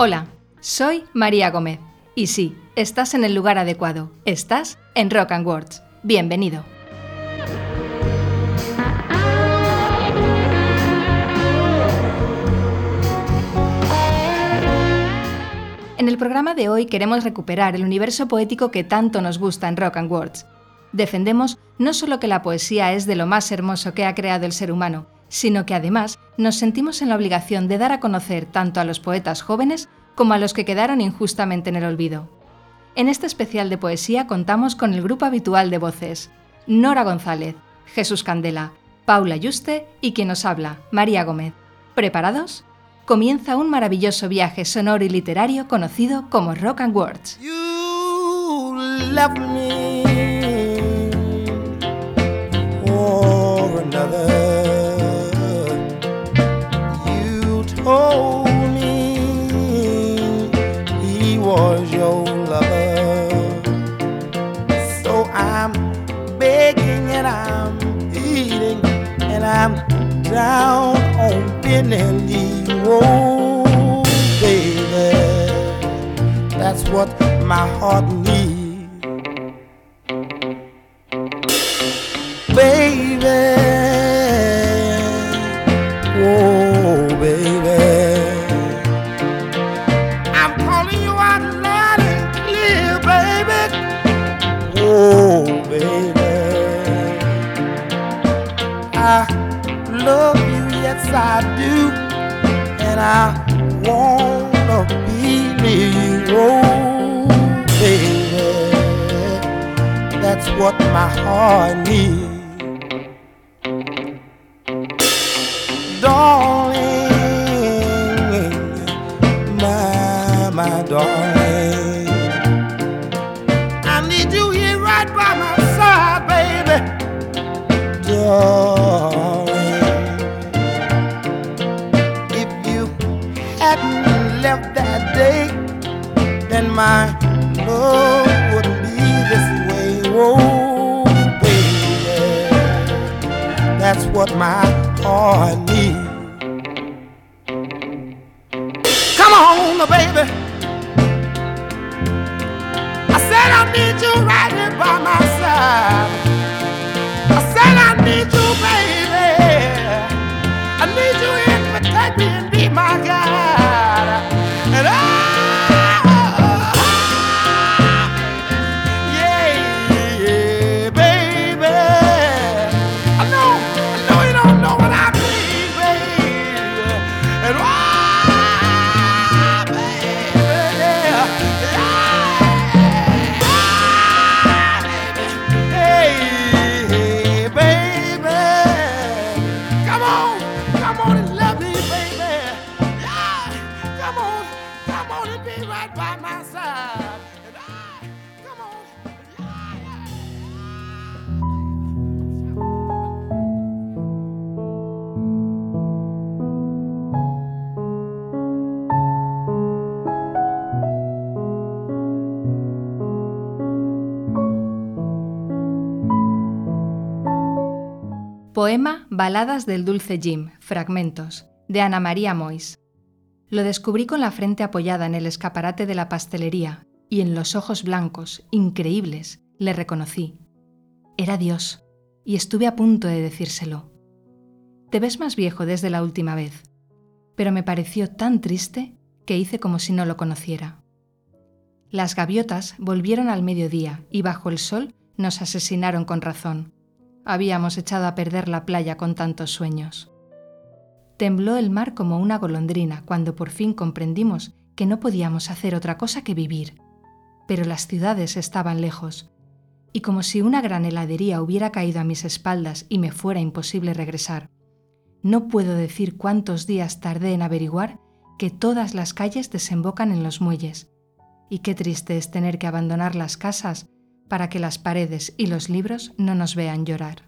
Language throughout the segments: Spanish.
Hola, soy María Gómez. Y sí, estás en el lugar adecuado. Estás en Rock and Words. Bienvenido. En el programa de hoy queremos recuperar el universo poético que tanto nos gusta en Rock and Words. Defendemos no solo que la poesía es de lo más hermoso que ha creado el ser humano, sino que además nos sentimos en la obligación de dar a conocer tanto a los poetas jóvenes como a los que quedaron injustamente en el olvido. En este especial de poesía contamos con el grupo habitual de voces, Nora González, Jesús Candela, Paula Yuste y quien nos habla, María Gómez. ¿Preparados? Comienza un maravilloso viaje sonoro y literario conocido como Rock and Words. Down on Benelli Road, baby. That's what my heart my heart needs, what my heart needs. Come on, baby. I said I need you right here by my Poema Baladas del Dulce Jim, fragmentos, de Ana María Mois. Lo descubrí con la frente apoyada en el escaparate de la pastelería y en los ojos blancos, increíbles, le reconocí. Era Dios, y estuve a punto de decírselo. Te ves más viejo desde la última vez, pero me pareció tan triste que hice como si no lo conociera. Las gaviotas volvieron al mediodía y bajo el sol nos asesinaron con razón habíamos echado a perder la playa con tantos sueños. Tembló el mar como una golondrina cuando por fin comprendimos que no podíamos hacer otra cosa que vivir. pero las ciudades estaban lejos, y como si una gran heladería hubiera caído a mis espaldas y me fuera imposible regresar. No puedo decir cuántos días tardé en averiguar que todas las calles desembocan en los muelles, y qué triste es tener que abandonar las casas para que las paredes y los libros no nos vean llorar.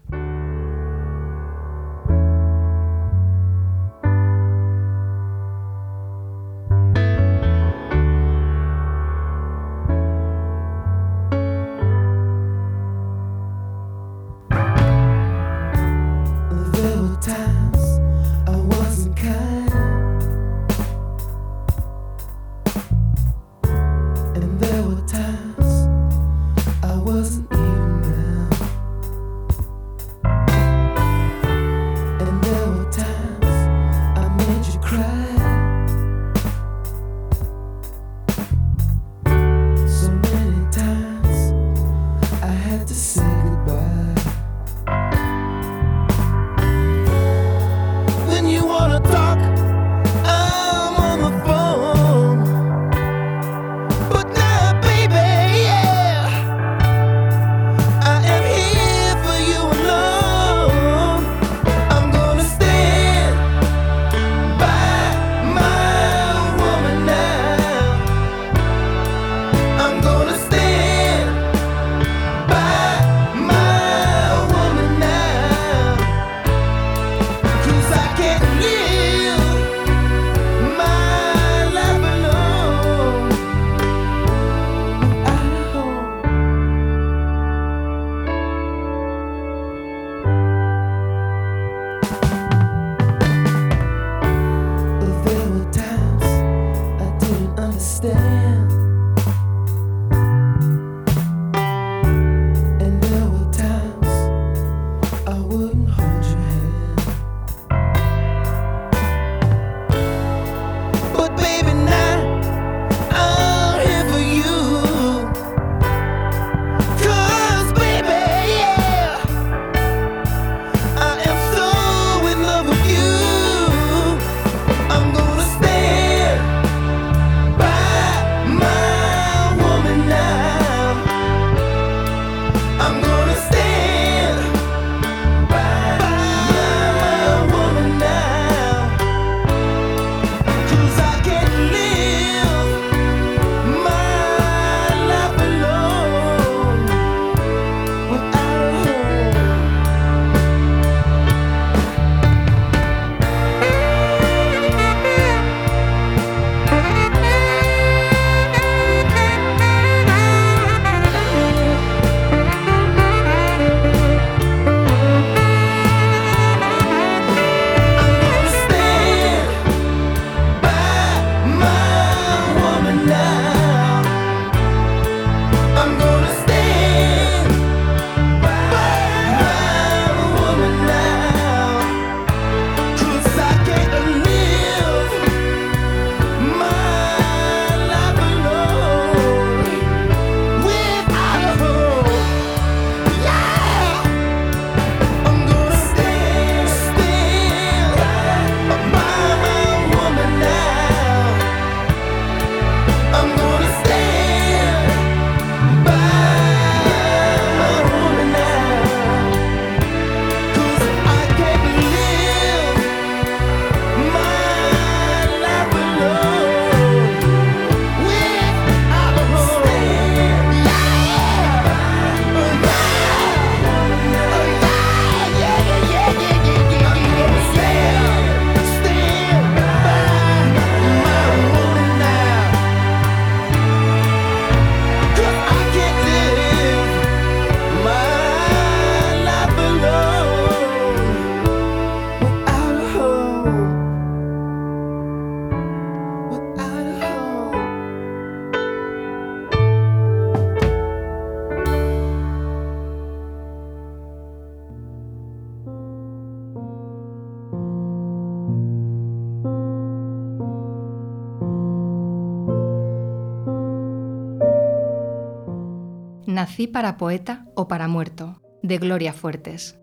Nací para poeta o para muerto, de Gloria Fuertes.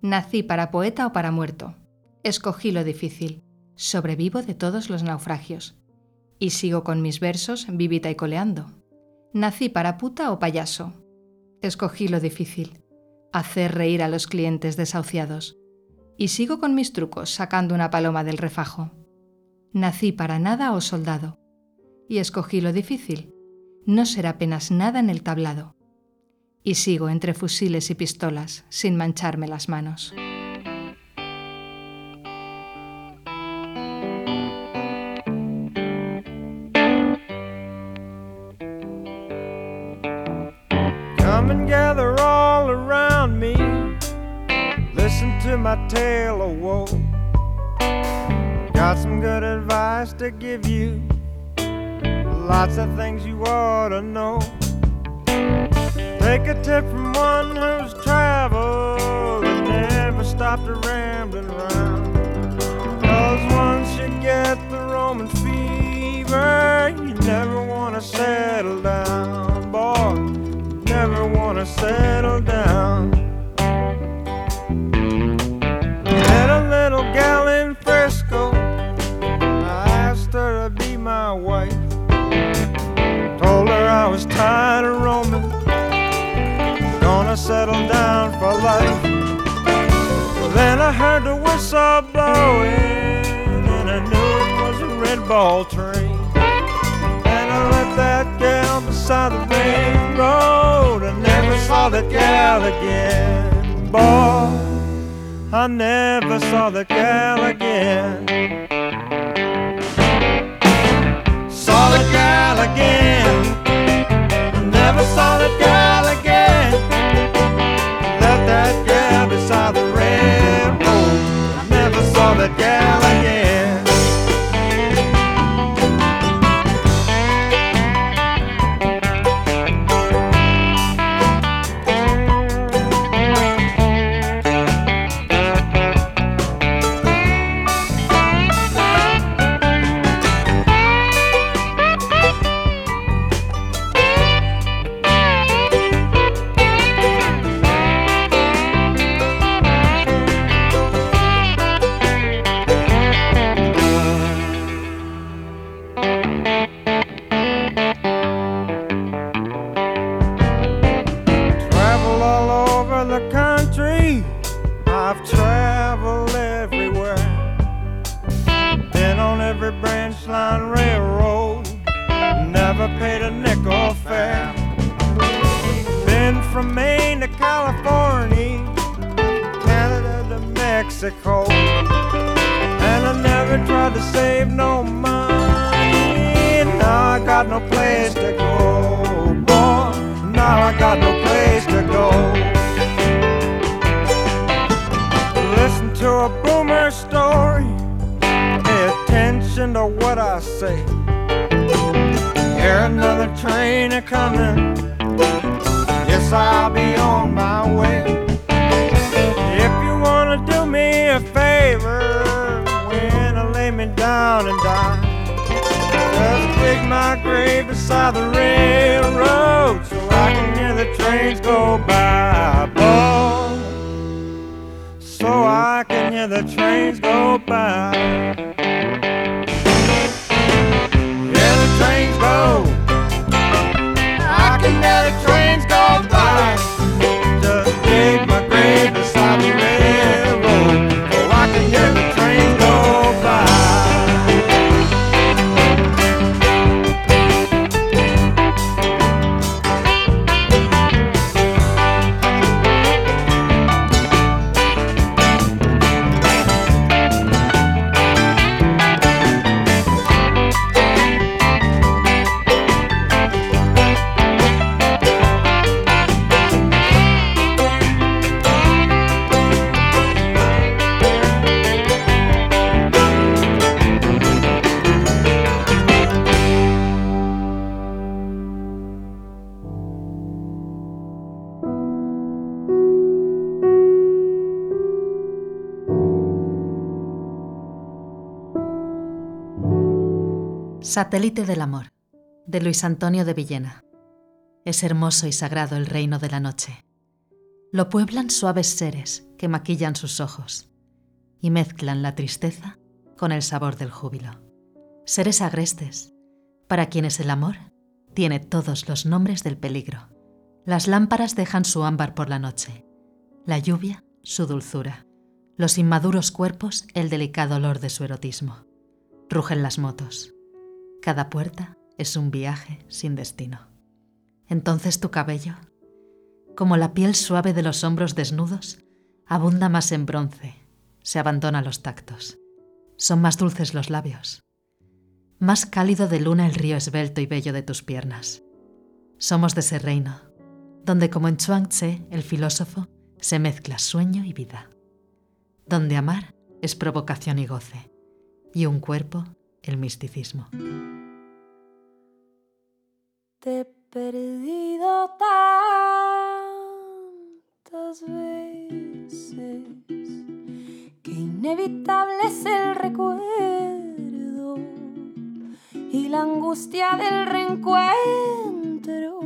Nací para poeta o para muerto. Escogí lo difícil. Sobrevivo de todos los naufragios. Y sigo con mis versos vivita y coleando. Nací para puta o payaso. Escogí lo difícil, hacer reír a los clientes desahuciados. Y sigo con mis trucos sacando una paloma del refajo. Nací para nada o soldado. Y escogí lo difícil, no ser apenas nada en el tablado. Y sigo entre fusiles y pistolas sin mancharme las manos. Come and gather all around me. Listen to my tale of woe. Got some good advice to give you. Lots of things you ought to know. Take a tip from one who's traveled and never stopped a rambling round. Cause once you get the Roman fever, you never wanna settle down, boy. Never wanna settle down. Whistle blowing, and I knew it was a red ball train. And I left that gal beside the main road. I never saw that gal again. Boy, I never saw the gal again. Saw the gal again. Never saw the gal again. Left that gal beside the railroad. Never the gal again. Hear the trains go by. Hear the trains go. I can hear the trains go by. Satélite del Amor, de Luis Antonio de Villena. Es hermoso y sagrado el reino de la noche. Lo pueblan suaves seres que maquillan sus ojos y mezclan la tristeza con el sabor del júbilo. Seres agrestes, para quienes el amor tiene todos los nombres del peligro. Las lámparas dejan su ámbar por la noche, la lluvia su dulzura, los inmaduros cuerpos el delicado olor de su erotismo. Rugen las motos. Cada puerta es un viaje sin destino. Entonces tu cabello, como la piel suave de los hombros desnudos, abunda más en bronce, se abandona los tactos. Son más dulces los labios. Más cálido de luna el río esbelto y bello de tus piernas. Somos de ese reino, donde como en Chuang-Tse, el filósofo, se mezcla sueño y vida. Donde amar es provocación y goce, y un cuerpo el misticismo. Te he perdido tantas veces que inevitable es el recuerdo y la angustia del reencuentro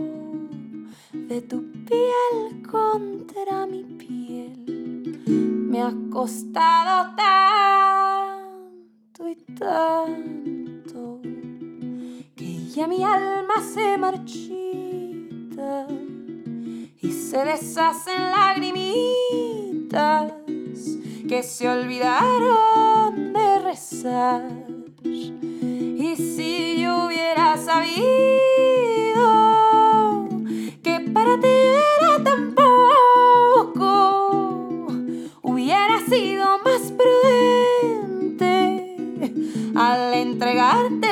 de tu piel contra mi piel. Me ha costado tanto y tanto que mi alma se marchita y se deshacen lagrimitas que se olvidaron de rezar. Y si yo hubiera sabido que para ti era tan poco, hubiera sido más prudente al entregarte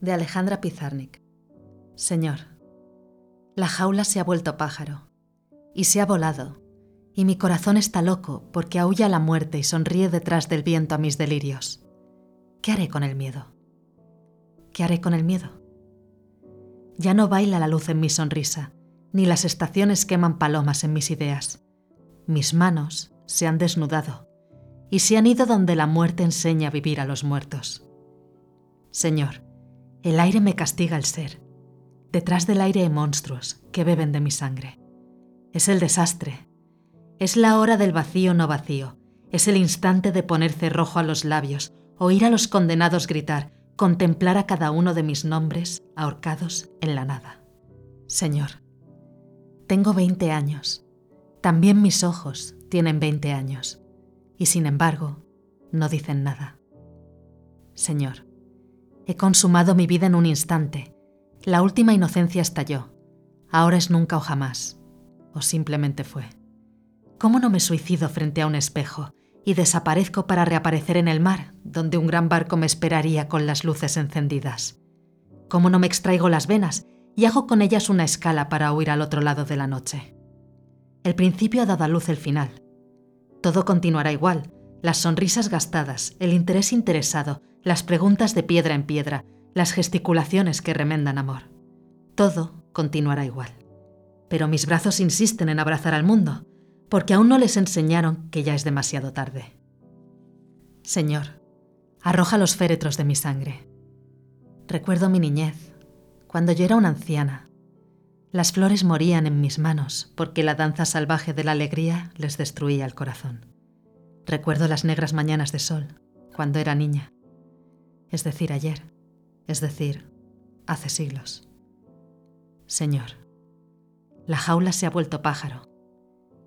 de Alejandra Pizarnik. Señor, la jaula se ha vuelto pájaro, y se ha volado, y mi corazón está loco porque aúlla la muerte y sonríe detrás del viento a mis delirios. ¿Qué haré con el miedo? ¿Qué haré con el miedo? Ya no baila la luz en mi sonrisa, ni las estaciones queman palomas en mis ideas. Mis manos se han desnudado, y se han ido donde la muerte enseña a vivir a los muertos. Señor, el aire me castiga el ser. Detrás del aire hay monstruos que beben de mi sangre. Es el desastre. Es la hora del vacío no vacío. Es el instante de poner cerrojo a los labios, oír a los condenados gritar, contemplar a cada uno de mis nombres ahorcados en la nada. Señor, tengo 20 años. También mis ojos tienen 20 años. Y sin embargo, no dicen nada. Señor, he consumado mi vida en un instante. La última inocencia estalló. Ahora es nunca o jamás. O simplemente fue. ¿Cómo no me suicido frente a un espejo y desaparezco para reaparecer en el mar, donde un gran barco me esperaría con las luces encendidas? ¿Cómo no me extraigo las venas y hago con ellas una escala para huir al otro lado de la noche? El principio ha dado a luz el final. Todo continuará igual, las sonrisas gastadas, el interés interesado, las preguntas de piedra en piedra, las gesticulaciones que remendan amor. Todo continuará igual. Pero mis brazos insisten en abrazar al mundo, porque aún no les enseñaron que ya es demasiado tarde. Señor, arroja los féretros de mi sangre. Recuerdo mi niñez, cuando yo era una anciana. Las flores morían en mis manos porque la danza salvaje de la alegría les destruía el corazón. Recuerdo las negras mañanas de sol, cuando era niña. Es decir, ayer. Es decir, hace siglos. Señor, la jaula se ha vuelto pájaro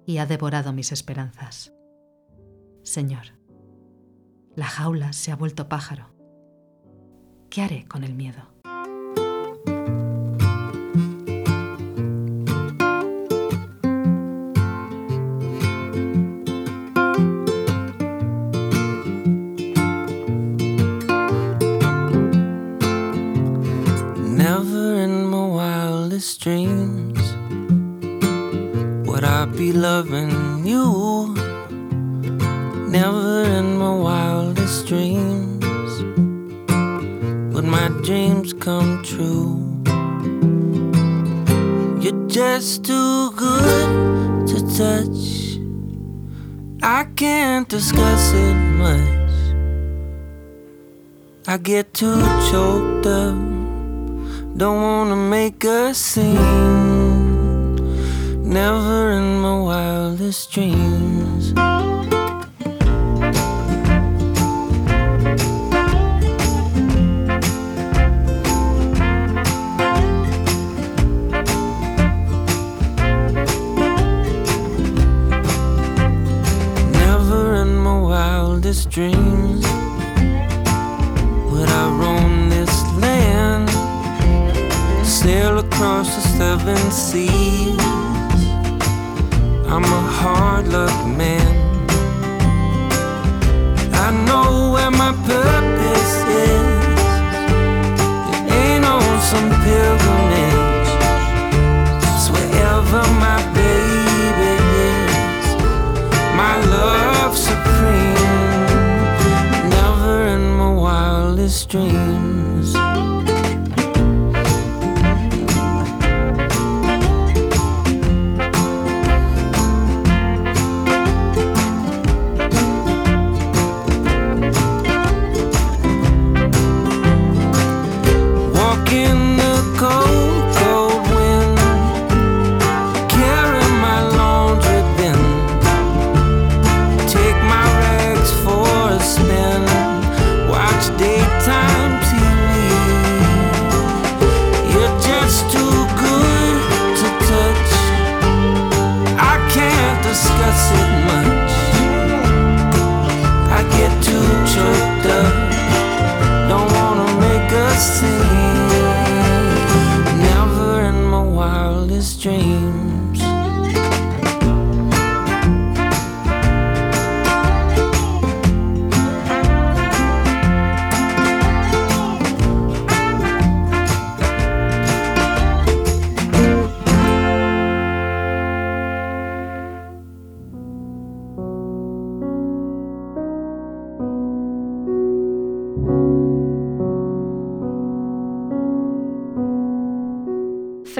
y ha devorado mis esperanzas. Señor, la jaula se ha vuelto pájaro. ¿Qué haré con el miedo? Be loving you. Never in my wildest dreams would my dreams come true. You're just too good to touch. I can't discuss it much. I get too choked up. Don't wanna make a scene. Never in my wildest dreams.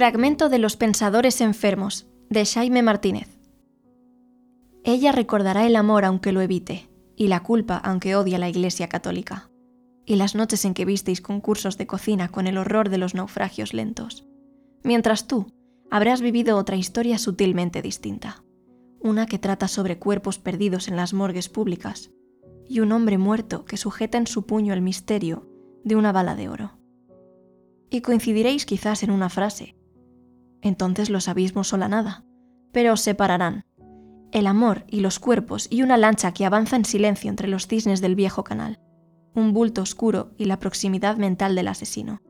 Fragmento de Los Pensadores Enfermos, de Jaime Martínez. Ella recordará el amor aunque lo evite, y la culpa aunque odia la Iglesia Católica, y las noches en que visteis concursos de cocina con el horror de los naufragios lentos, mientras tú habrás vivido otra historia sutilmente distinta, una que trata sobre cuerpos perdidos en las morgues públicas y un hombre muerto que sujeta en su puño el misterio de una bala de oro. Y coincidiréis quizás en una frase. Entonces los abismos o la nada, pero os separarán. El amor y los cuerpos y una lancha que avanza en silencio entre los cisnes del viejo canal. Un bulto oscuro y la proximidad mental del asesino.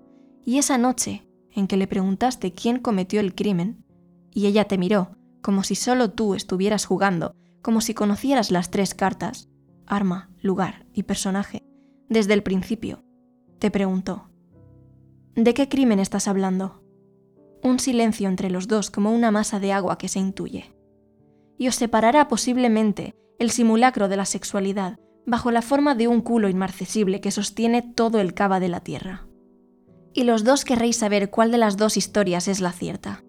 Y esa noche en que le preguntaste quién cometió el crimen, y ella te miró como si solo tú estuvieras jugando, como si conocieras las tres cartas, arma, lugar y personaje, desde el principio, te preguntó, ¿de qué crimen estás hablando? Un silencio entre los dos como una masa de agua que se intuye. Y os separará posiblemente el simulacro de la sexualidad bajo la forma de un culo inmarcesible que sostiene todo el cava de la tierra. Y los dos querréis saber cuál de las dos historias es la cierta.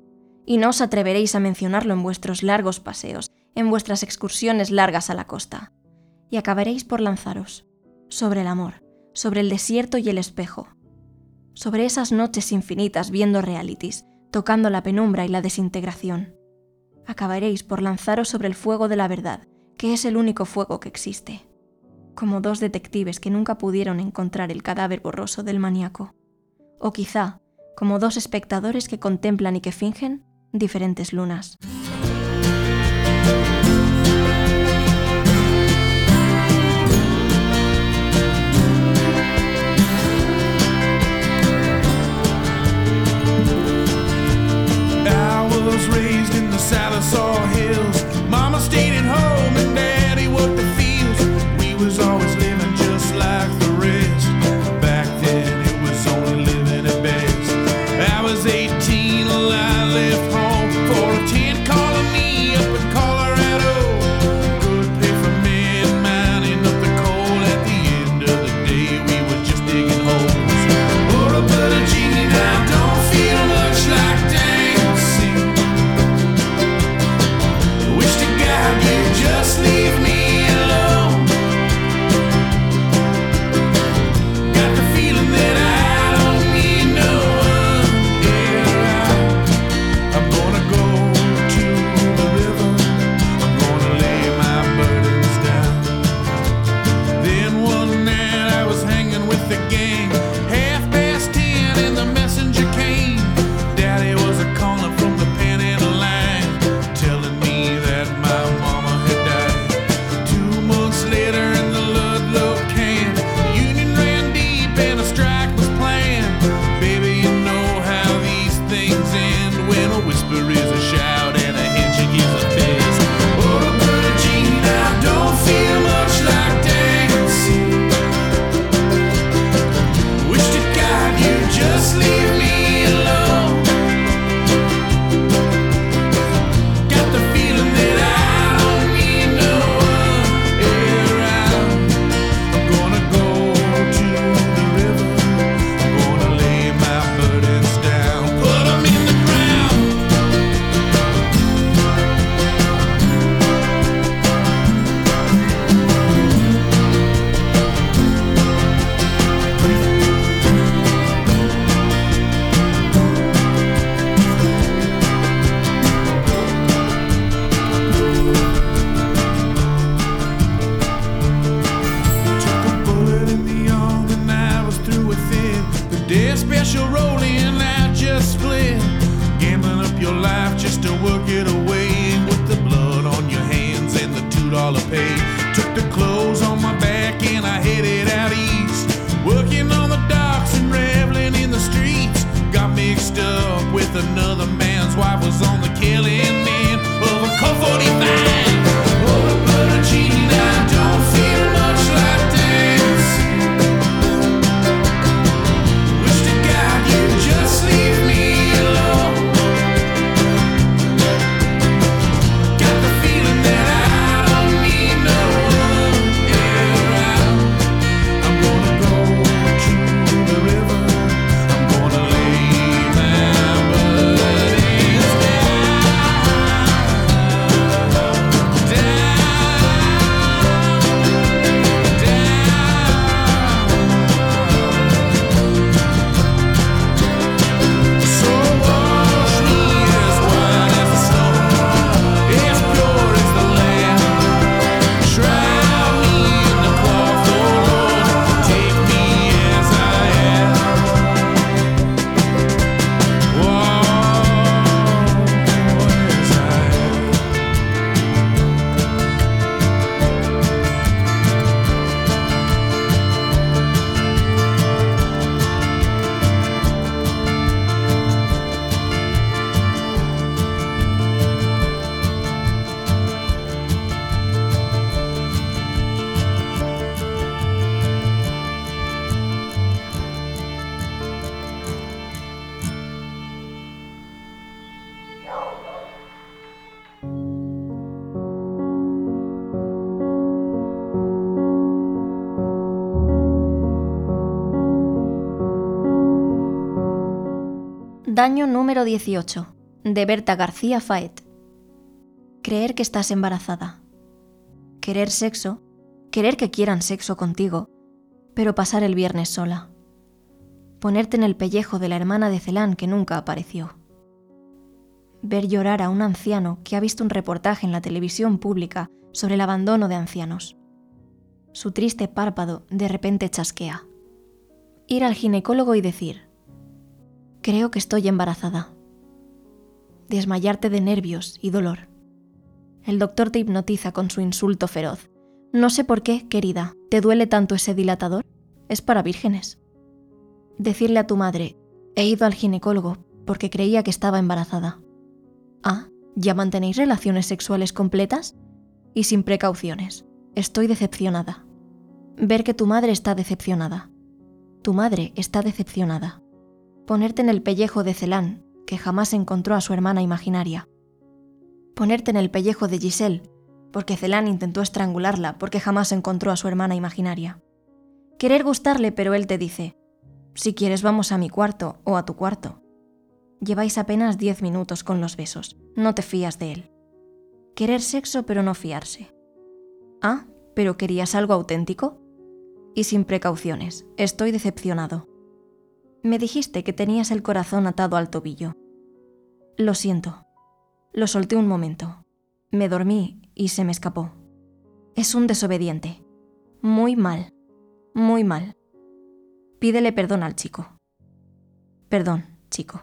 Y no os atreveréis a mencionarlo en vuestros largos paseos, en vuestras excursiones largas a la costa y acabaréis por lanzaros sobre el amor, sobre el desierto y el espejo, sobre esas noches infinitas viendo realities, tocando la penumbra y la desintegración. Acabaréis por lanzaros sobre el fuego de la verdad, que es el único fuego que existe, como dos detectives que nunca pudieron encontrar el cadáver borroso del maníaco, o quizá como dos espectadores que contemplan y que fingen diferentes lunas. Was raised in the Sallisaw Hills. Mama stayed at home Daño número 18. De Berta García Faet. Creer que estás embarazada. Querer sexo. Querer que quieran sexo contigo. Pero pasar el viernes sola. Ponerte en el pellejo de la hermana de Celán que nunca apareció. Ver llorar a un anciano que ha visto un reportaje en la televisión pública sobre el abandono de ancianos. Su triste párpado de repente chasquea. Ir al ginecólogo y decir, creo que estoy embarazada. Desmayarte de nervios y dolor. El doctor te hipnotiza con su insulto feroz. No sé por qué, querida, ¿te duele tanto ese dilatador? Es para vírgenes. Decirle a tu madre, he ido al ginecólogo porque creía que estaba embarazada. Ah, ¿ya mantenéis relaciones sexuales completas? Y sin precauciones. Estoy decepcionada. Ver que tu madre está decepcionada. Tu madre está decepcionada. Ponerte en el pellejo de Celán, que jamás encontró a su hermana imaginaria. Ponerte en el pellejo de Giselle, porque Celán intentó estrangularla porque jamás encontró a su hermana imaginaria. Querer gustarle, pero él te dice, si quieres vamos a mi cuarto o a tu cuarto. Lleváis apenas diez minutos con los besos, no te fías de él. Querer sexo pero no fiarse. Ah, pero querías algo auténtico? Y sin precauciones, estoy decepcionado. Me dijiste que tenías el corazón atado al tobillo. Lo siento. Lo solté un momento. Me dormí y se me escapó. Es un desobediente. Muy mal. Muy mal. Pídele perdón al chico. Perdón, chico.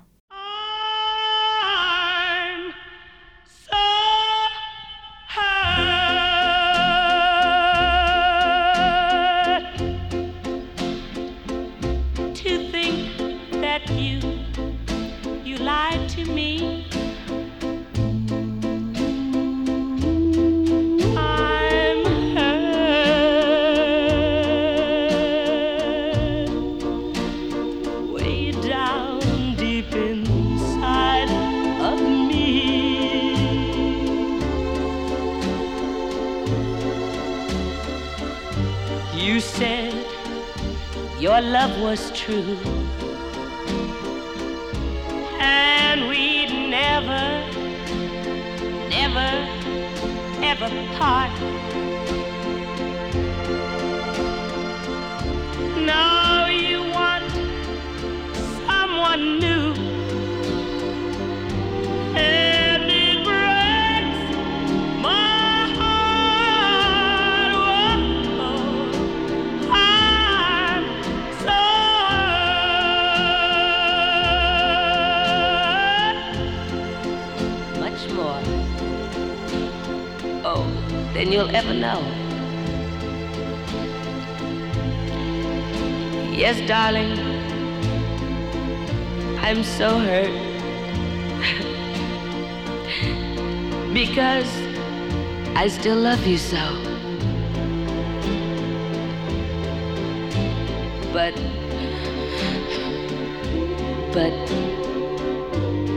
Your love was true, and we'd never, never, ever part. You'll ever know. Yes, darling. I'm so hurt because I still love you so. But, but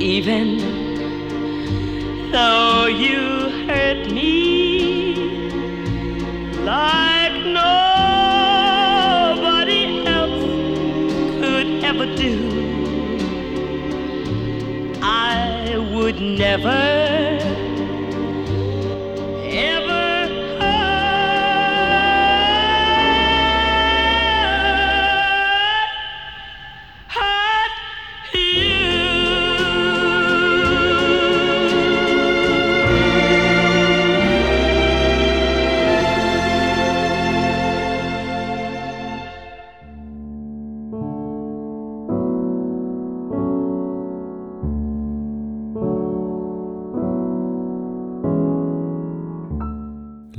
even though you hurt me could ever do. I would never,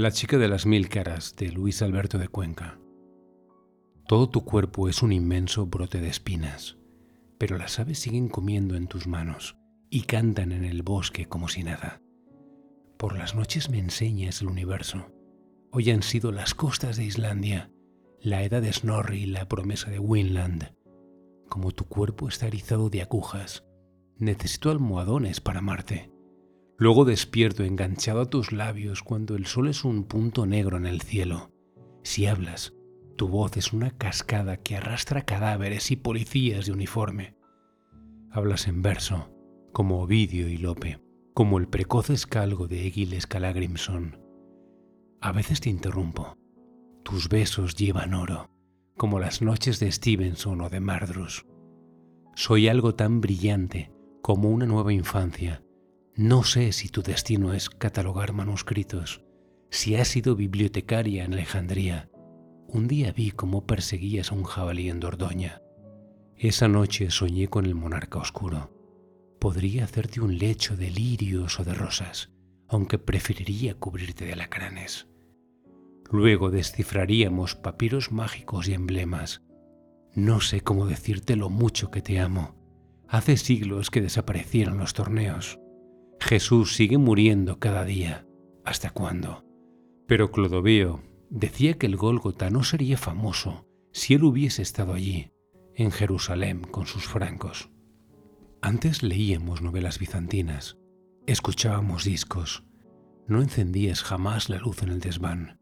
La chica de las mil caras de Luis Alberto de Cuenca. Todo tu cuerpo es un inmenso brote de espinas, pero las aves siguen comiendo en tus manos y cantan en el bosque como si nada. Por las noches me enseñas el universo. Hoy han sido las costas de Islandia, la edad de Snorri y la promesa de Winland. Como tu cuerpo está erizado de agujas, necesito almohadones para amarte. Luego despierto enganchado a tus labios cuando el sol es un punto negro en el cielo. Si hablas, tu voz es una cascada que arrastra cadáveres y policías de uniforme. Hablas en verso, como Ovidio y Lope, como el precoz escalgo de Egil Scalagrimson. A veces te interrumpo. Tus besos llevan oro, como las noches de Stevenson o de Mardrus. Soy algo tan brillante como una nueva infancia. No sé si tu destino es catalogar manuscritos, si has sido bibliotecaria en Alejandría. Un día vi cómo perseguías a un jabalí en Dordoña. Esa noche soñé con el monarca oscuro. Podría hacerte un lecho de lirios o de rosas, aunque preferiría cubrirte de alacranes. Luego descifraríamos papiros mágicos y emblemas. No sé cómo decirte lo mucho que te amo. Hace siglos que desaparecieron los torneos. Jesús sigue muriendo cada día. ¿Hasta cuándo? Pero Clodoveo decía que el Gólgota no sería famoso si él hubiese estado allí en Jerusalén con sus francos. Antes leíamos novelas bizantinas, escuchábamos discos, no encendías jamás la luz en el desván.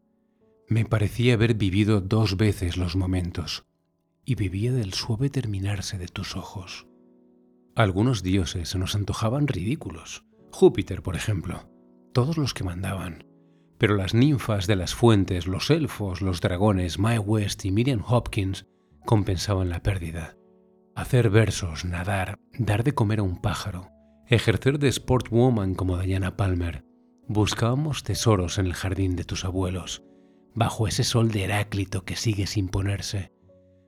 Me parecía haber vivido dos veces los momentos y vivía del suave terminarse de tus ojos. Algunos dioses se nos antojaban ridículos, Júpiter, por ejemplo, todos los que mandaban, pero las ninfas de las fuentes, los elfos, los dragones, Mae West y Miriam Hopkins compensaban la pérdida. Hacer versos, nadar, dar de comer a un pájaro, ejercer de sportwoman como Diana Palmer. Buscábamos tesoros en el jardín de tus abuelos, bajo ese sol de Heráclito que sigue sin ponerse,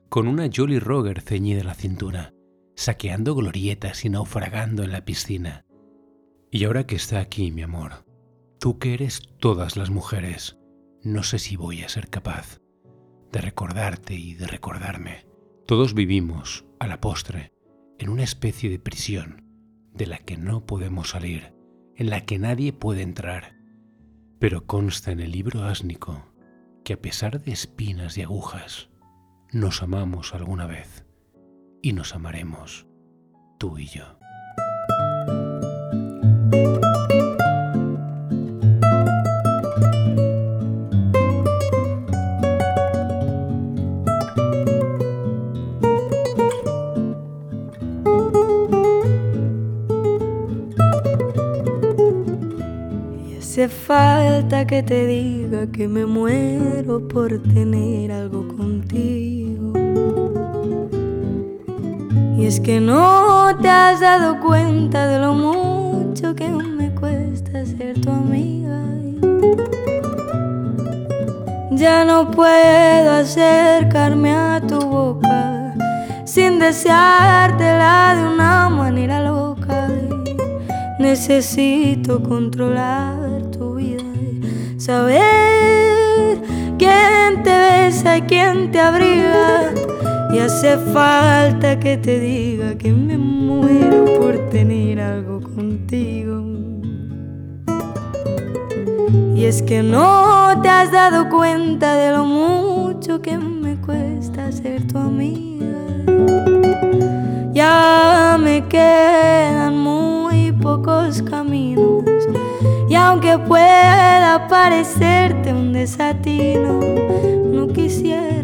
con una Jolly Roger ceñida la cintura, saqueando glorietas y naufragando en la piscina. Y ahora que está aquí, mi amor, tú que eres todas las mujeres, no sé si voy a ser capaz de recordarte y de recordarme. Todos vivimos, a la postre, en una especie de prisión de la que no podemos salir, en la que nadie puede entrar. Pero consta en el libro ásnico que a pesar de espinas y agujas, nos amamos alguna vez y nos amaremos, tú y yo. Falta que te diga que me muero por tener algo contigo. Y es que no te has dado cuenta de lo mucho que me cuesta ser tu amiga. Ya no puedo acercarme a tu boca sin deseártela de una manera loca. Necesito controlar saber quién te besa y quién te abriga. Y hace falta que te diga que me muero por tener algo contigo. Y es que no te has dado cuenta de lo mucho que me cuesta ser tu amiga. Ya me quedan muy pocos caminos y aunque pueda parecerte un desatino, no quisiera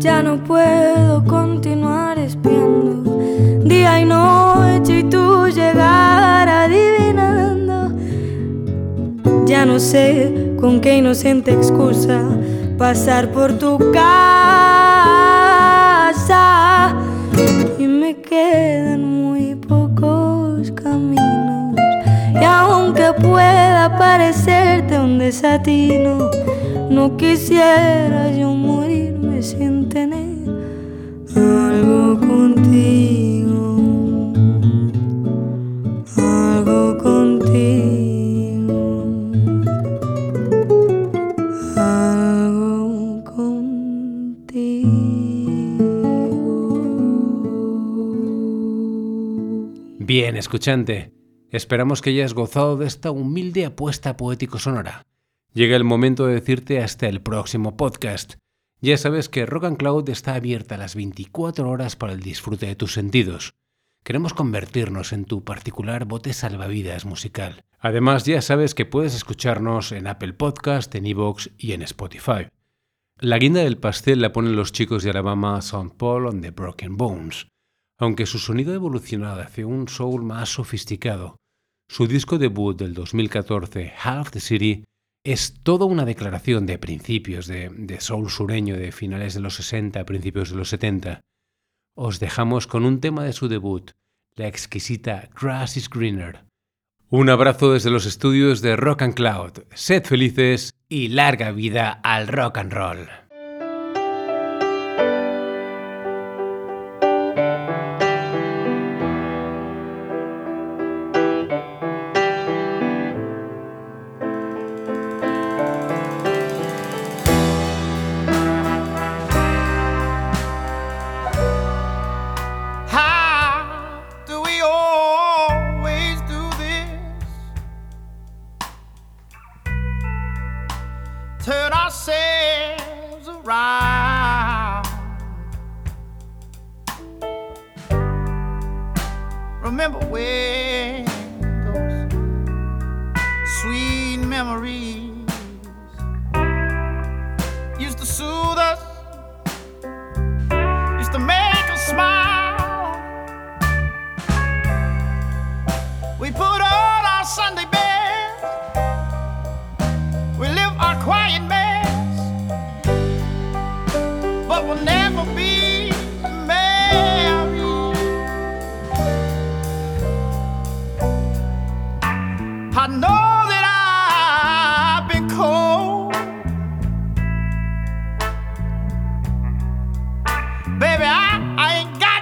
Ya no puedo continuar espiando día y noche y tú llegar adivinando. Ya no sé con qué inocente excusa pasar por tu casa y me quedan muy pocos caminos. Y aunque pueda parecerte un desatino, no quisiera yo morirme escuchante, esperamos que hayas gozado de esta humilde apuesta poético-sonora. Llega el momento de decirte hasta el próximo podcast. Ya sabes que Rock and Cloud está abierta las 24 horas para el disfrute de tus sentidos. Queremos convertirnos en tu particular bote salvavidas musical. Además, ya sabes que puedes escucharnos en Apple Podcast, en Evox y en Spotify. La guinda del pastel la ponen los chicos de Alabama St. Paul on the Broken Bones. Aunque su sonido ha evolucionado hacia un soul más sofisticado, su disco debut del 2014, Half the City, es toda una declaración de principios de, soul sureño de finales de los 60, principios de los 70. Os dejamos con un tema de su debut, la exquisita Grass is Greener. Un abrazo desde los estudios de Rock and Cloud. Sed felices y larga vida al rock and roll. Baby, I, I ain't got